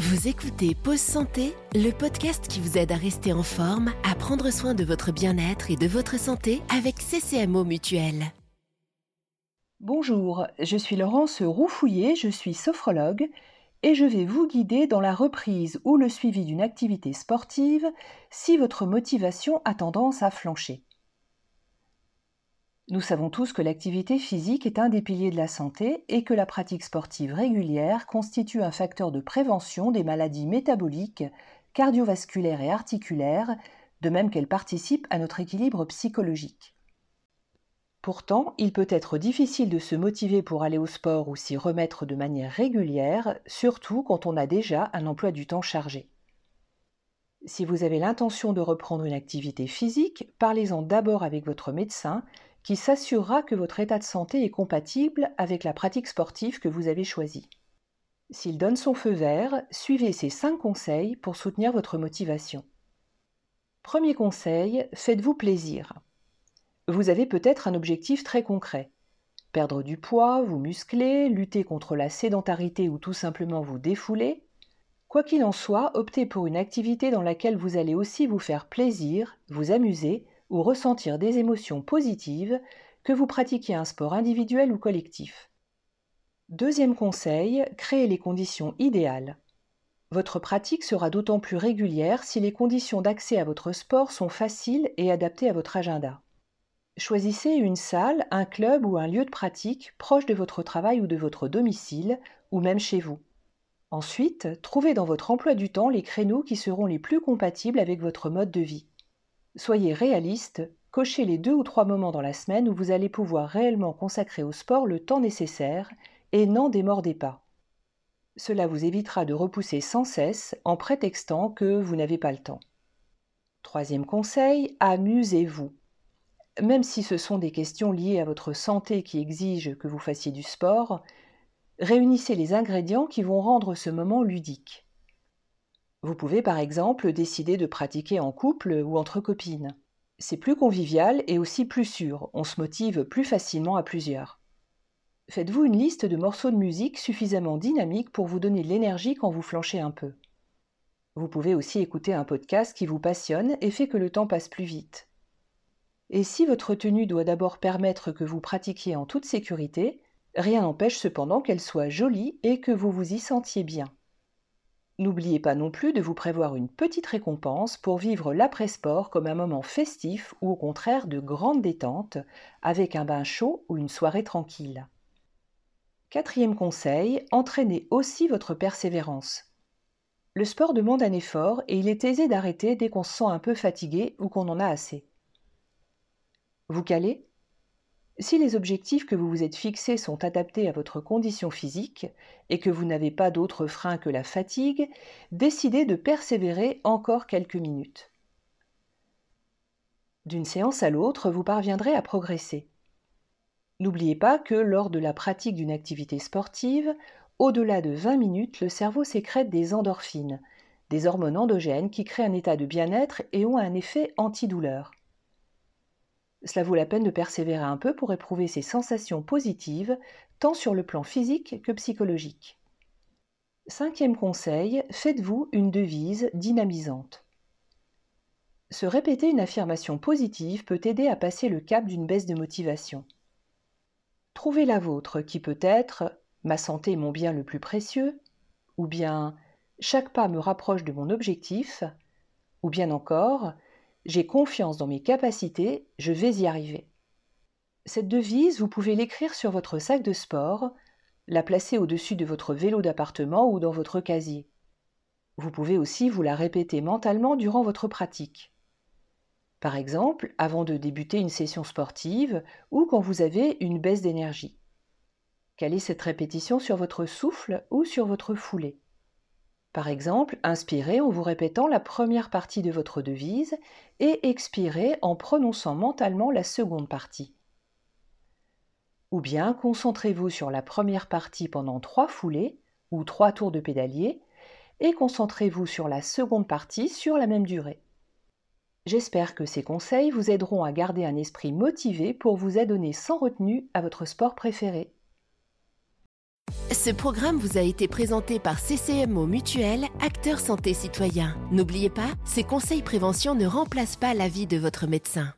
Vous écoutez Pause Santé, le podcast qui vous aide à rester en forme, à prendre soin de votre bien-être et de votre santé avec CCMO Mutuel. Bonjour, je suis Laurence Roufouillet, je suis sophrologue et je vais vous guider dans la reprise ou le suivi d'une activité sportive si votre motivation a tendance à flancher. Nous savons tous que l'activité physique est un des piliers de la santé et que la pratique sportive régulière constitue un facteur de prévention des maladies métaboliques, cardiovasculaires et articulaires, de même qu'elle participe à notre équilibre psychologique. Pourtant, il peut être difficile de se motiver pour aller au sport ou s'y remettre de manière régulière, surtout quand on a déjà un emploi du temps chargé. Si vous avez l'intention de reprendre une activité physique, parlez-en d'abord avec votre médecin qui s'assurera que votre état de santé est compatible avec la pratique sportive que vous avez choisie. S'il donne son feu vert, suivez ces 5 conseils pour soutenir votre motivation. Premier conseil, faites-vous plaisir. Vous avez peut-être un objectif très concret. Perdre du poids, vous muscler, lutter contre la sédentarité ou tout simplement vous défouler. Quoi qu'il en soit, optez pour une activité dans laquelle vous allez aussi vous faire plaisir, vous amuser ou ressentir des émotions positives, que vous pratiquiez un sport individuel ou collectif. Deuxième conseil, créez les conditions idéales. Votre pratique sera d'autant plus régulière si les conditions d'accès à votre sport sont faciles et adaptées à votre agenda. Choisissez une salle, un club ou un lieu de pratique proche de votre travail ou de votre domicile, ou même chez vous. Ensuite, trouvez dans votre emploi du temps les créneaux qui seront les plus compatibles avec votre mode de vie. Soyez réaliste, cochez les deux ou trois moments dans la semaine où vous allez pouvoir réellement consacrer au sport le temps nécessaire et n'en démordez pas. Cela vous évitera de repousser sans cesse en prétextant que vous n'avez pas le temps. Troisième conseil, amusez-vous. Même si ce sont des questions liées à votre santé qui exigent que vous fassiez du sport, réunissez les ingrédients qui vont rendre ce moment ludique. Vous pouvez par exemple décider de pratiquer en couple ou entre copines. C'est plus convivial et aussi plus sûr, on se motive plus facilement à plusieurs. Faites-vous une liste de morceaux de musique suffisamment dynamiques pour vous donner l'énergie quand vous flanchez un peu. Vous pouvez aussi écouter un podcast qui vous passionne et fait que le temps passe plus vite. Et si votre tenue doit d'abord permettre que vous pratiquiez en toute sécurité, rien n'empêche cependant qu'elle soit jolie et que vous vous y sentiez bien. N'oubliez pas non plus de vous prévoir une petite récompense pour vivre l'après-sport comme un moment festif ou au contraire de grande détente, avec un bain chaud ou une soirée tranquille. Quatrième conseil, entraînez aussi votre persévérance. Le sport demande un effort et il est aisé d'arrêter dès qu'on se sent un peu fatigué ou qu'on en a assez. Vous calez si les objectifs que vous vous êtes fixés sont adaptés à votre condition physique et que vous n'avez pas d'autre frein que la fatigue, décidez de persévérer encore quelques minutes. D'une séance à l'autre, vous parviendrez à progresser. N'oubliez pas que lors de la pratique d'une activité sportive, au-delà de 20 minutes, le cerveau sécrète des endorphines, des hormones endogènes qui créent un état de bien-être et ont un effet antidouleur. Cela vaut la peine de persévérer un peu pour éprouver ces sensations positives, tant sur le plan physique que psychologique. Cinquième conseil, faites-vous une devise dynamisante. Se répéter une affirmation positive peut aider à passer le cap d'une baisse de motivation. Trouvez la vôtre qui peut être Ma santé est mon bien le plus précieux, ou bien Chaque pas me rapproche de mon objectif, ou bien encore j'ai confiance dans mes capacités, je vais y arriver. Cette devise, vous pouvez l'écrire sur votre sac de sport, la placer au-dessus de votre vélo d'appartement ou dans votre casier. Vous pouvez aussi vous la répéter mentalement durant votre pratique. Par exemple, avant de débuter une session sportive ou quand vous avez une baisse d'énergie. Calez cette répétition sur votre souffle ou sur votre foulée? Par exemple, inspirez en vous répétant la première partie de votre devise et expirez en prononçant mentalement la seconde partie. Ou bien concentrez-vous sur la première partie pendant trois foulées ou trois tours de pédalier et concentrez-vous sur la seconde partie sur la même durée. J'espère que ces conseils vous aideront à garder un esprit motivé pour vous adonner sans retenue à votre sport préféré. Ce programme vous a été présenté par CCMO Mutuel, acteur santé citoyen. N'oubliez pas, ces conseils prévention ne remplacent pas l'avis de votre médecin.